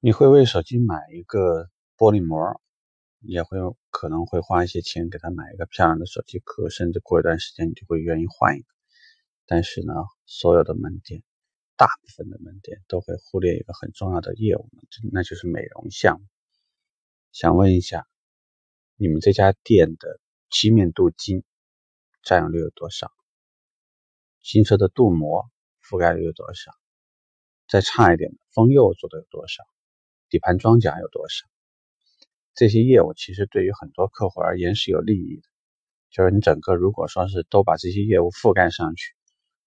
你会为手机买一个玻璃膜，也会可能会花一些钱给他买一个漂亮的手机壳，甚至过一段时间你就会愿意换一个。但是呢，所有的门店，大部分的门店都会忽略一个很重要的业务，那就是美容项目。想问一下，你们这家店的漆面镀金占有率有多少？新车的镀膜覆盖率有多少？再差一点的封釉做的有多少？底盘装甲有多少？这些业务其实对于很多客户而言是有利益的，就是你整个如果说是都把这些业务覆盖上去，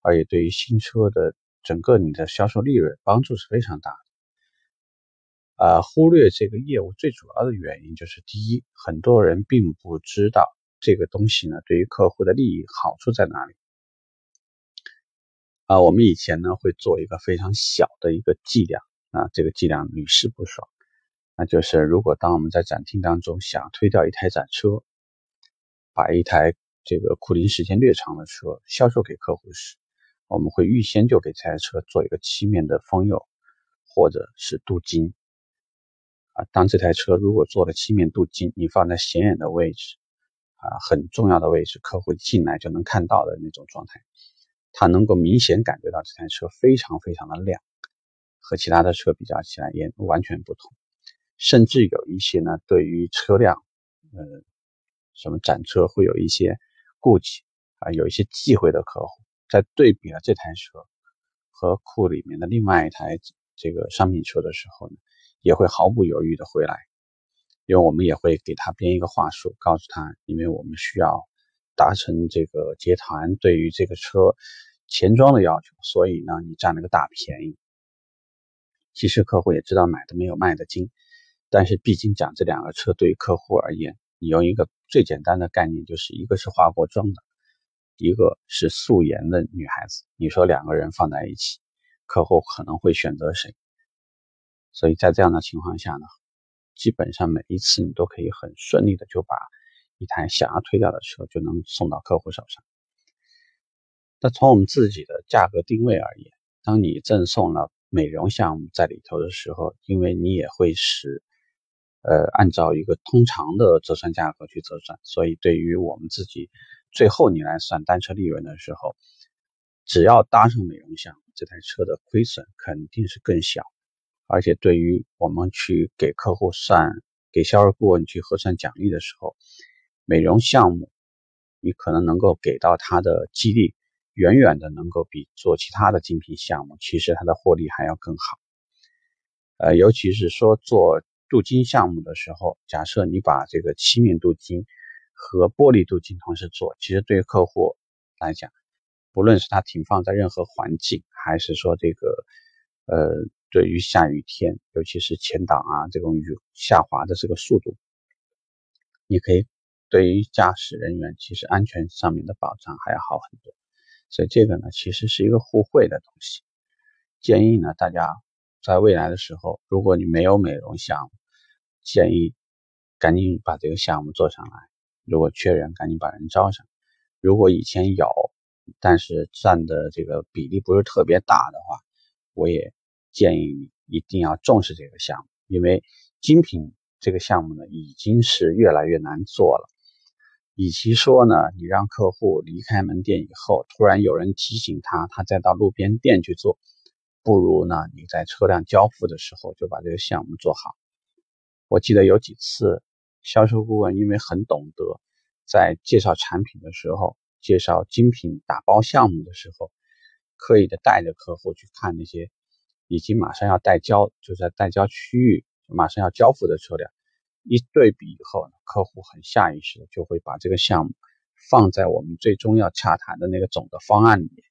而且对于新车的整个你的销售利润帮助是非常大的。呃，忽略这个业务最主要的原因就是，第一，很多人并不知道这个东西呢对于客户的利益好处在哪里。啊，我们以前呢会做一个非常小的一个计量。啊，这个伎俩屡试不爽。那就是如果当我们在展厅当中想推掉一台展车，把一台这个库龄时间略长的车销售给客户时，我们会预先就给这台车做一个漆面的封釉，或者是镀金。啊，当这台车如果做了漆面镀金，你放在显眼的位置，啊，很重要的位置，客户进来就能看到的那种状态，他能够明显感觉到这台车非常非常的亮。和其他的车比较起来也完全不同，甚至有一些呢，对于车辆，呃，什么展车会有一些顾忌啊，有一些忌讳的客户，在对比了这台车和库里面的另外一台这个商品车的时候呢，也会毫不犹豫的回来，因为我们也会给他编一个话术，告诉他，因为我们需要达成这个集团对于这个车前装的要求，所以呢，你占了个大便宜。其实客户也知道买的没有卖的精，但是毕竟讲这两个车对于客户而言，你用一个最简单的概念，就是一个是化过妆的，一个是素颜的女孩子。你说两个人放在一起，客户可能会选择谁？所以在这样的情况下呢，基本上每一次你都可以很顺利的就把一台想要推掉的车就能送到客户手上。那从我们自己的价格定位而言，当你赠送了。美容项目在里头的时候，因为你也会是，呃，按照一个通常的折算价格去折算，所以对于我们自己最后你来算单车利润的时候，只要搭上美容项目，这台车的亏损肯定是更小。而且对于我们去给客户算、给销售顾问去核算奖励的时候，美容项目你可能能够给到他的激励。远远的能够比做其他的精品项目，其实它的获利还要更好。呃，尤其是说做镀金项目的时候，假设你把这个漆面镀金和玻璃镀金同时做，其实对于客户来讲，不论是它停放在任何环境，还是说这个呃，对于下雨天，尤其是前挡啊这种雨下滑的这个速度，你可以对于驾驶人员其实安全上面的保障还要好很多。所以这个呢，其实是一个互惠的东西。建议呢，大家在未来的时候，如果你没有美容项目，建议赶紧把这个项目做上来。如果缺人，赶紧把人招上。如果以前有，但是占的这个比例不是特别大的话，我也建议你一定要重视这个项目，因为精品这个项目呢，已经是越来越难做了。与其说呢，你让客户离开门店以后，突然有人提醒他，他再到路边店去做，不如呢你在车辆交付的时候就把这个项目做好。我记得有几次销售顾问因为很懂得，在介绍产品的时候，介绍精品打包项目的时候，刻意的带着客户去看那些已经马上要带交，就在带交区域马上要交付的车辆。一对比以后呢，客户很下意识的就会把这个项目放在我们最终要洽谈的那个总的方案里面，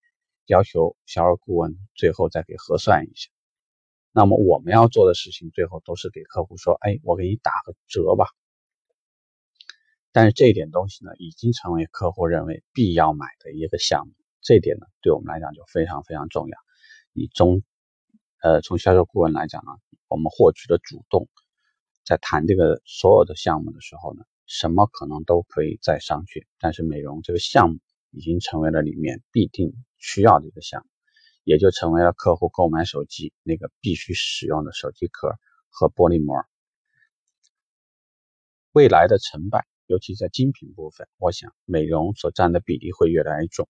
要求销售顾问最后再给核算一下。那么我们要做的事情，最后都是给客户说：“哎，我给你打个折吧。”但是这一点东西呢，已经成为客户认为必要买的一个项目。这点呢，对我们来讲就非常非常重要。你中，呃，从销售顾问来讲呢，我们获取的主动。在谈这个所有的项目的时候呢，什么可能都可以再商榷，但是美容这个项目已经成为了里面必定需要的一个项目，也就成为了客户购买手机那个必须使用的手机壳和玻璃膜。未来的成败，尤其在精品部分，我想美容所占的比例会越来越重，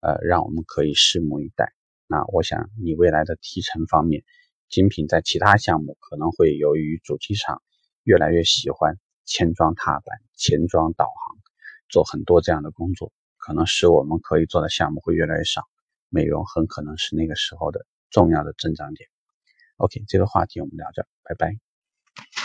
呃，让我们可以拭目以待。那我想你未来的提成方面，精品在其他项目可能会由于主机厂越来越喜欢前装踏板、前装导航，做很多这样的工作，可能使我们可以做的项目会越来越少。美容很可能是那个时候的重要的增长点。OK，这个话题我们聊着，拜拜。